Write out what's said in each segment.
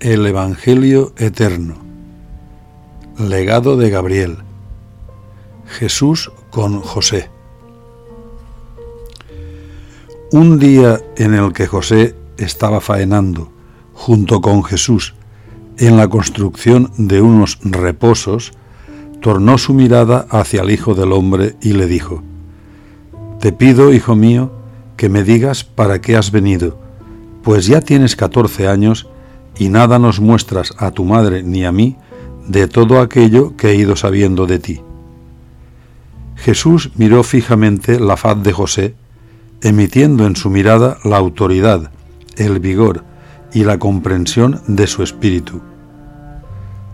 El Evangelio Eterno. Legado de Gabriel. Jesús con José. Un día en el que José estaba faenando junto con Jesús en la construcción de unos reposos, tornó su mirada hacia el Hijo del Hombre y le dijo, Te pido, hijo mío, que me digas para qué has venido, pues ya tienes catorce años y nada nos muestras a tu madre ni a mí de todo aquello que he ido sabiendo de ti. Jesús miró fijamente la faz de José, emitiendo en su mirada la autoridad, el vigor y la comprensión de su espíritu.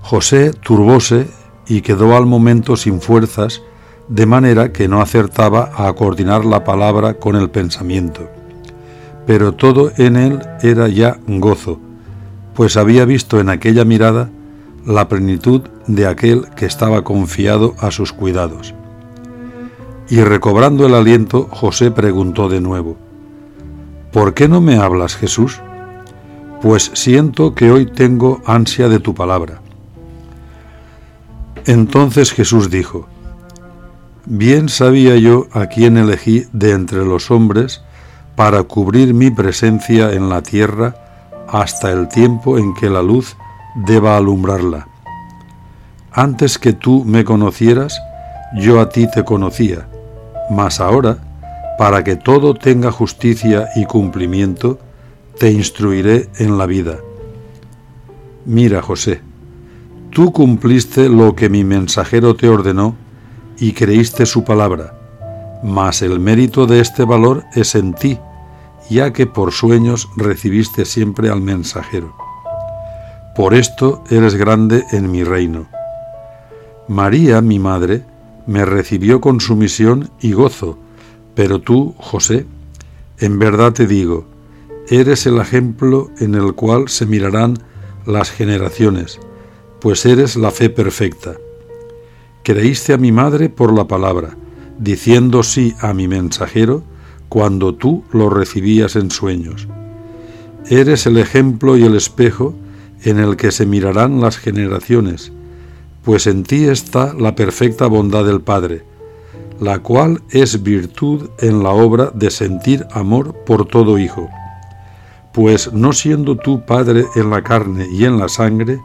José turbóse y quedó al momento sin fuerzas, de manera que no acertaba a coordinar la palabra con el pensamiento. Pero todo en él era ya gozo, pues había visto en aquella mirada la plenitud de aquel que estaba confiado a sus cuidados. Y recobrando el aliento, José preguntó de nuevo, ¿Por qué no me hablas, Jesús? Pues siento que hoy tengo ansia de tu palabra. Entonces Jesús dijo, Bien sabía yo a quién elegí de entre los hombres para cubrir mi presencia en la tierra hasta el tiempo en que la luz deba alumbrarla. Antes que tú me conocieras, yo a ti te conocía, mas ahora, para que todo tenga justicia y cumplimiento, te instruiré en la vida. Mira, José, tú cumpliste lo que mi mensajero te ordenó y creíste su palabra, mas el mérito de este valor es en ti, ya que por sueños recibiste siempre al mensajero. Por esto eres grande en mi reino. María, mi madre, me recibió con sumisión y gozo, pero tú, José, en verdad te digo, eres el ejemplo en el cual se mirarán las generaciones, pues eres la fe perfecta. Creíste a mi madre por la palabra, diciendo sí a mi mensajero, cuando tú lo recibías en sueños. Eres el ejemplo y el espejo en el que se mirarán las generaciones, pues en ti está la perfecta bondad del Padre, la cual es virtud en la obra de sentir amor por todo hijo. Pues no siendo tú Padre en la carne y en la sangre,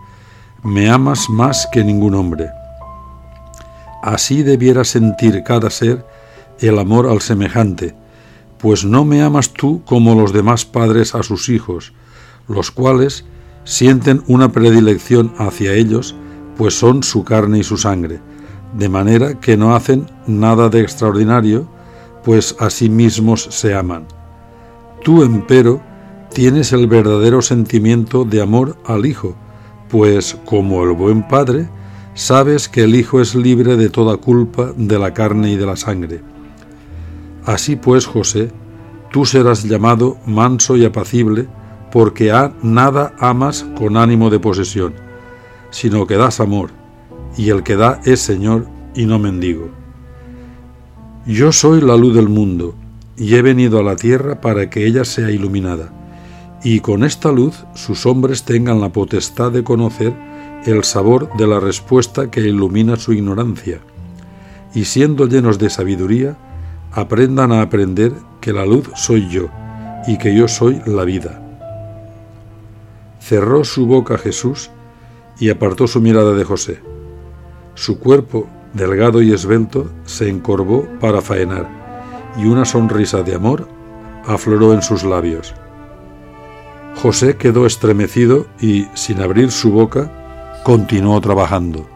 me amas más que ningún hombre. Así debiera sentir cada ser el amor al semejante, pues no me amas tú como los demás padres a sus hijos, los cuales sienten una predilección hacia ellos, pues son su carne y su sangre, de manera que no hacen nada de extraordinario, pues a sí mismos se aman. Tú, empero, tienes el verdadero sentimiento de amor al Hijo, pues, como el buen Padre, sabes que el Hijo es libre de toda culpa de la carne y de la sangre Así pues, José, tú serás llamado manso y apacible, porque a nada amas con ánimo de posesión, sino que das amor, y el que da es Señor y no mendigo. Yo soy la luz del mundo, y he venido a la tierra para que ella sea iluminada, y con esta luz sus hombres tengan la potestad de conocer el sabor de la respuesta que ilumina su ignorancia, y siendo llenos de sabiduría, aprendan a aprender que la luz soy yo y que yo soy la vida. Cerró su boca Jesús y apartó su mirada de José. Su cuerpo, delgado y esbelto, se encorvó para faenar, y una sonrisa de amor afloró en sus labios. José quedó estremecido y, sin abrir su boca, continuó trabajando.